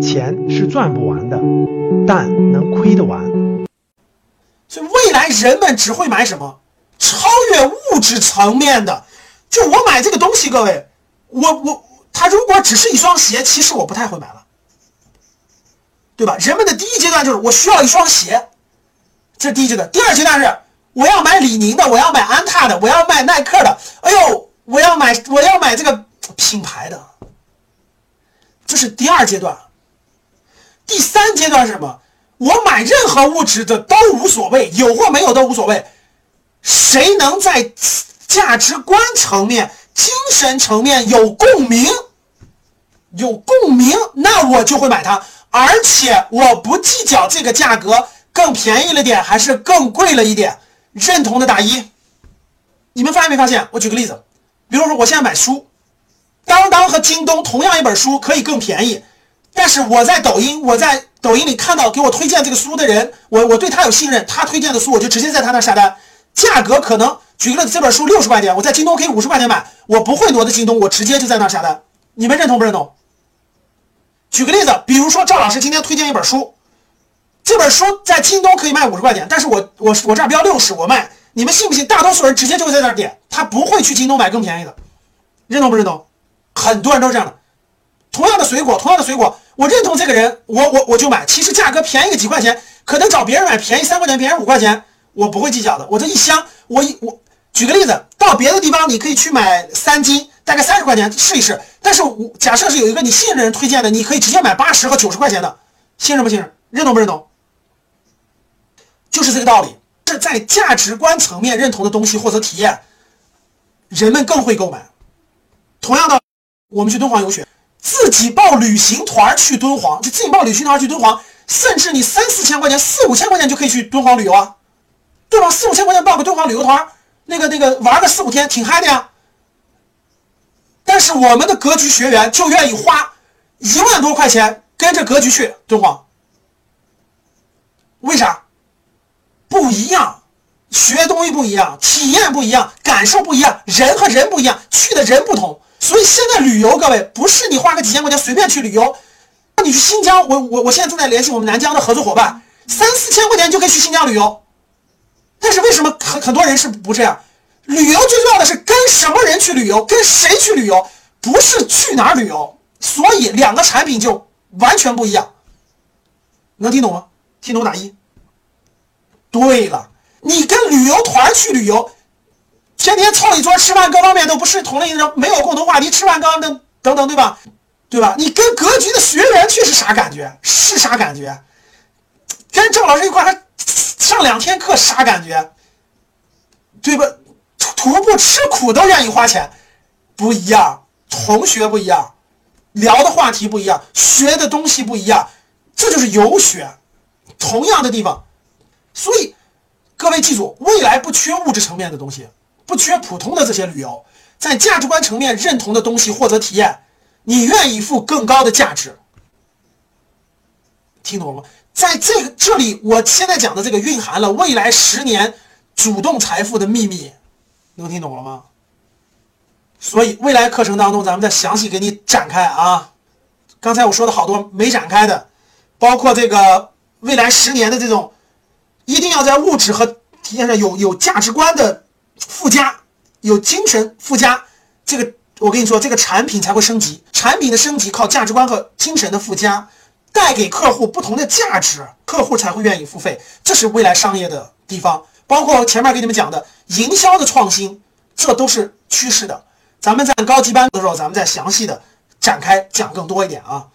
钱是赚不完的，但能亏得完。所以未来人们只会买什么？超越物质层面的。就我买这个东西，各位，我我他如果只是一双鞋，其实我不太会买了，对吧？人们的第一阶段就是我需要一双鞋，这是第一阶段。第二阶段是我要买李宁的，我要买安踏的，我要买耐克的。哎呦，我要买我要买这个品牌的，是第二阶段。第三阶段是什么？我买任何物质的都无所谓，有或没有都无所谓。谁能在价值观层面、精神层面有共鸣，有共鸣，那我就会买它，而且我不计较这个价格更便宜了点还是更贵了一点。认同的打一。你们发现没发现？我举个例子，比如说我现在买书，当当和京东同样一本书可以更便宜。但是我在抖音，我在抖音里看到给我推荐这个书的人，我我对他有信任，他推荐的书我就直接在他那下单，价格可能举个例子，这本书六十块钱，我在京东可以五十块钱买，我不会挪到京东，我直接就在那下单。你们认同不认同？举个例子，比如说赵老师今天推荐一本书，这本书在京东可以卖五十块钱，但是我我我这儿标六十，我卖，你们信不信？大多数人直接就会在那儿点，他不会去京东买更便宜的，认同不认同？很多人都是这样的。同样的水果，同样的水果。我认同这个人，我我我就买。其实价格便宜个几块钱，可能找别人买便宜三块钱，便宜五块钱，我不会计较的。我这一箱，我一我举个例子，到别的地方你可以去买三斤，大概三十块钱试一试。但是我假设是有一个你信任的人推荐的，你可以直接买八十和九十块钱的，信任不信任？认同不认同？就是这个道理。是在价值观层面认同的东西或者体验，人们更会购买。同样的，我们去敦煌游学。自己报旅行团去敦煌，就自己报旅行团去敦煌，甚至你三四千块钱、四五千块钱就可以去敦煌旅游啊，对吧？四五千块钱报个敦煌旅游团，那个那个玩个四五天，挺嗨的呀。但是我们的格局学员就愿意花一万多块钱跟着格局去敦煌，为啥？不一样，学东西不一样，体验不一样，感受不一样，人和人不一样，去的人不同。所以现在旅游，各位不是你花个几千块钱随便去旅游。那你去新疆，我我我现在正在联系我们南疆的合作伙伴，三四千块钱就可以去新疆旅游。但是为什么很很多人是不这样？旅游最重要的是跟什么人去旅游，跟谁去旅游，不是去哪儿旅游。所以两个产品就完全不一样。能听懂吗？听懂打一。对了，你跟旅游团去旅游。天天凑一桌吃饭，各方面都不是同类人，没有共同话题，吃饭刚等等等，对吧？对吧？你跟格局的学员去是啥感觉？是啥感觉？跟郑老师一块还上两天课，啥感觉？对吧？徒步吃苦都愿意花钱，不一样，同学不一样，聊的话题不一样，学的东西不一样，这就是游学，同样的地方，所以各位记住，未来不缺物质层面的东西。不缺普通的这些旅游，在价值观层面认同的东西或者体验，你愿意付更高的价值，听懂了吗？在这个这里，我现在讲的这个蕴含了未来十年主动财富的秘密，能听懂了吗？所以未来课程当中，咱们再详细给你展开啊。刚才我说的好多没展开的，包括这个未来十年的这种，一定要在物质和体验上有有价值观的。附加有精神附加，这个我跟你说，这个产品才会升级。产品的升级靠价值观和精神的附加，带给客户不同的价值，客户才会愿意付费。这是未来商业的地方，包括前面给你们讲的营销的创新，这都是趋势的。咱们在高级班的时候，咱们再详细的展开讲更多一点啊。